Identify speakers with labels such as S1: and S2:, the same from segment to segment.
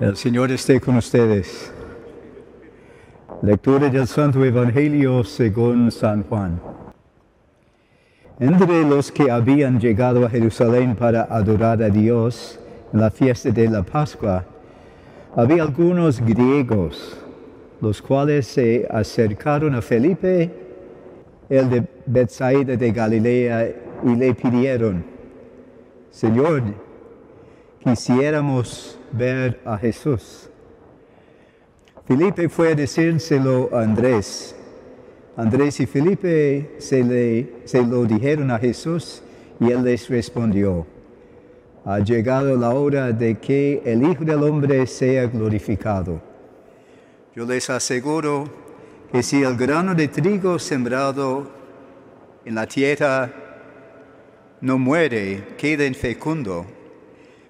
S1: El Señor esté con ustedes. Lectura del Santo Evangelio según San Juan. Entre los que habían llegado a Jerusalén para adorar a Dios en la fiesta de la Pascua, había algunos griegos, los cuales se acercaron a Felipe, el de Bethsaida de Galilea, y le pidieron, Señor, quisiéramos ver a Jesús. Felipe fue a decírselo a Andrés. Andrés y Felipe se, le, se lo dijeron a Jesús y él les respondió, ha llegado la hora de que el Hijo del Hombre sea glorificado. Yo les aseguro que si el grano de trigo sembrado en la tierra no muere, queda infecundo,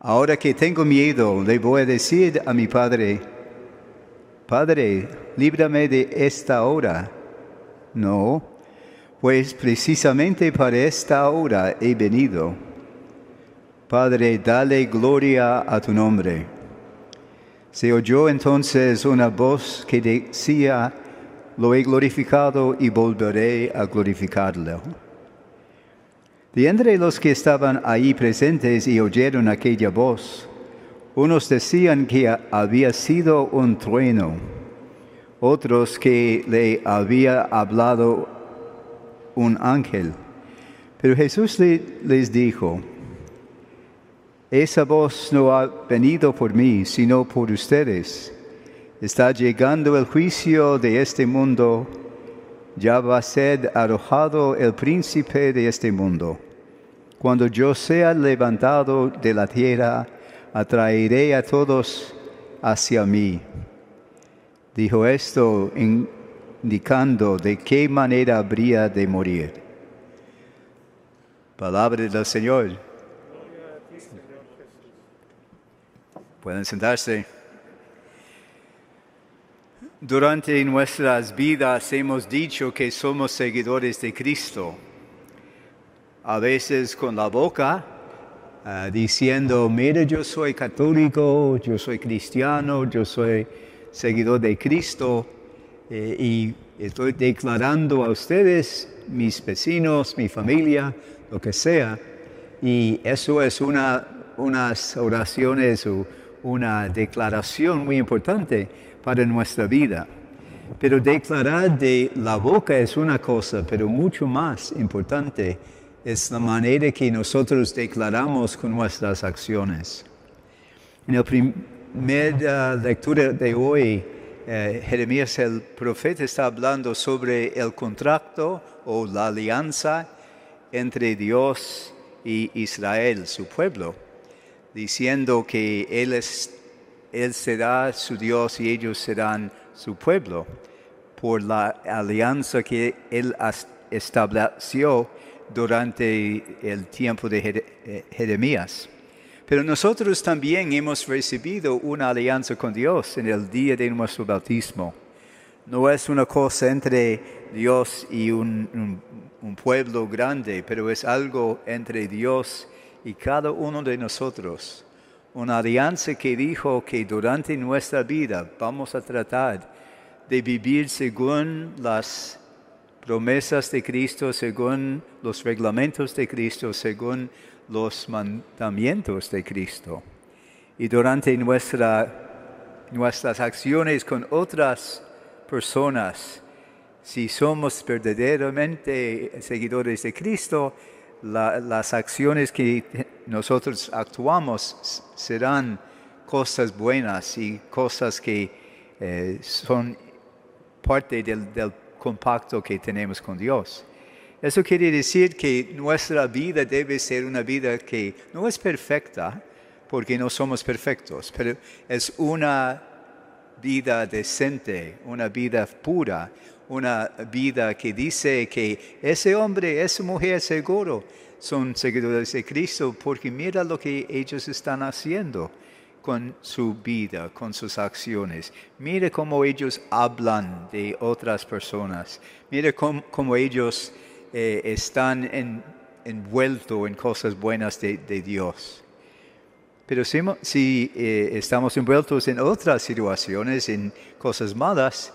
S1: Ahora que tengo miedo, le voy a decir a mi Padre, Padre, líbrame de esta hora. No, pues precisamente para esta hora he venido. Padre, dale gloria a tu nombre. Se oyó entonces una voz que decía, lo he glorificado y volveré a glorificarlo. De entre los que estaban ahí presentes y oyeron aquella voz, unos decían que había sido un trueno, otros que le había hablado un ángel. Pero Jesús les dijo, esa voz no ha venido por mí, sino por ustedes. Está llegando el juicio de este mundo ya va a ser arrojado el príncipe de este mundo. Cuando yo sea levantado de la tierra, atraeré a todos hacia mí. Dijo esto indicando de qué manera habría de morir. Palabra del Señor. Pueden sentarse. Durante nuestras vidas hemos dicho que somos seguidores de Cristo. A veces con la boca, ah, diciendo, mira, yo soy católico, yo soy cristiano, yo soy seguidor de Cristo eh, y estoy declarando a ustedes, mis vecinos, mi familia, lo que sea. Y eso es una, unas oraciones o una declaración muy importante para nuestra vida. Pero declarar de la boca es una cosa, pero mucho más importante es la manera que nosotros declaramos con nuestras acciones. En la primera lectura de hoy, eh, Jeremías el profeta está hablando sobre el contrato o la alianza entre Dios y Israel, su pueblo, diciendo que Él es él será su Dios y ellos serán su pueblo, por la alianza que Él estableció durante el tiempo de eh, Jeremías. Pero nosotros también hemos recibido una alianza con Dios en el día de nuestro bautismo. No es una cosa entre Dios y un, un pueblo grande, pero es algo entre Dios y cada uno de nosotros una alianza que dijo que durante nuestra vida vamos a tratar de vivir según las promesas de Cristo, según los reglamentos de Cristo, según los mandamientos de Cristo. Y durante nuestra, nuestras acciones con otras personas, si somos verdaderamente seguidores de Cristo, las acciones que nosotros actuamos serán cosas buenas y cosas que eh, son parte del, del compacto que tenemos con Dios. Eso quiere decir que nuestra vida debe ser una vida que no es perfecta, porque no somos perfectos, pero es una vida decente, una vida pura, una vida que dice que ese hombre, esa mujer seguro son seguidores de Cristo porque mira lo que ellos están haciendo con su vida, con sus acciones. Mire cómo ellos hablan de otras personas. Mire cómo, ellos eh, están envueltos en cosas buenas de, Dios. Pero si, eh, estamos envueltos en otras situaciones, en cosas malas,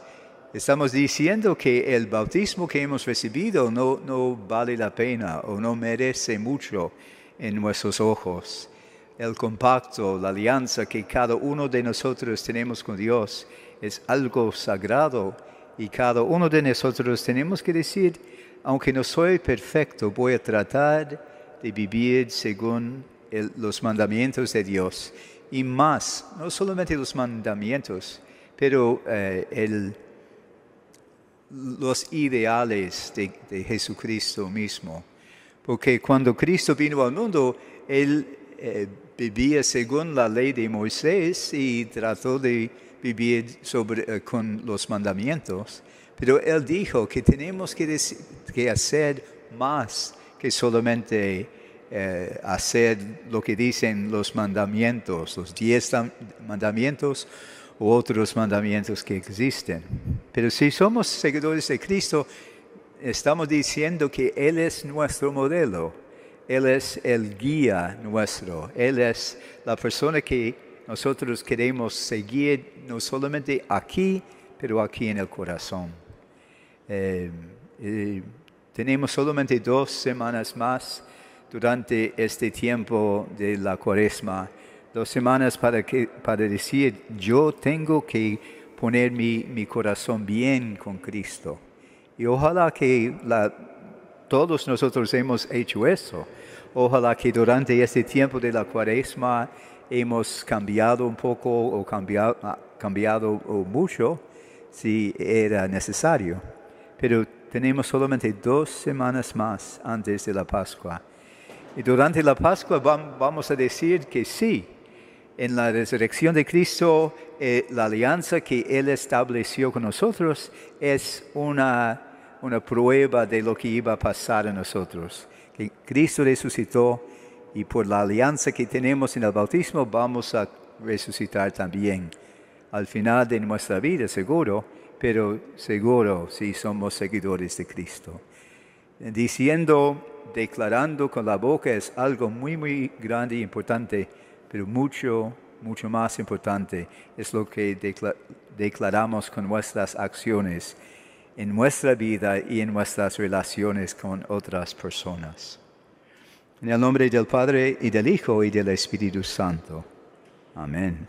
S1: estamos diciendo que el bautismo que hemos recibido no, no vale la pena o no merece mucho en nuestros ojos el compacto, la alianza que cada uno de nosotros tenemos con Dios es algo sagrado y cada uno de nosotros tenemos que decir, aunque no soy perfecto, voy a tratar de vivir según los mandamientos de Dios. Y más, no solamente los mandamientos, pero eh, los ideales de, Jesucristo mismo. Porque cuando Cristo vino al mundo, Él eh, vivía según la ley de Moisés y trató de vivir eh, con los mandamientos, pero él dijo que tenemos que, que hacer más que solamente eh, hacer lo que dicen los mandamientos, los diez mandamientos u otros mandamientos que existen. Pero si somos seguidores de Cristo, estamos diciendo que Él es nuestro modelo él es el guía nuestro. Él es la persona que nosotros queremos seguir, no solamente aquí, pero aquí en el corazón. Eh, tenemos solamente dos semanas más durante este tiempo de la cuaresma, dos semanas para, que, para decir, yo tengo que poner mi, mi corazón bien con Cristo. Y ojalá que la, todos nosotros hemos hecho eso. Ojalá que durante este tiempo de la cuaresma hemos cambiado un poco o cambiado, cambiado mucho si era necesario. Pero tenemos solamente dos semanas más antes de la Pascua. Y durante la Pascua vamos a decir que sí, en la resurrección de Cristo, eh, la alianza que Él estableció con nosotros es una una prueba de lo que iba a pasar a nosotros. Que Cristo resucitó y por la alianza que tenemos en el bautismo vamos a resucitar también al final de nuestra vida, seguro, pero seguro si somos seguidores de Cristo. Diciendo, declarando con la boca es algo muy, muy grande e importante, pero mucho, mucho más importante es lo que declaramos con nuestras acciones en nuestra vida y en nuestras relaciones con otras personas. En el nombre del Padre y del Hijo y del Espíritu Santo. Amén.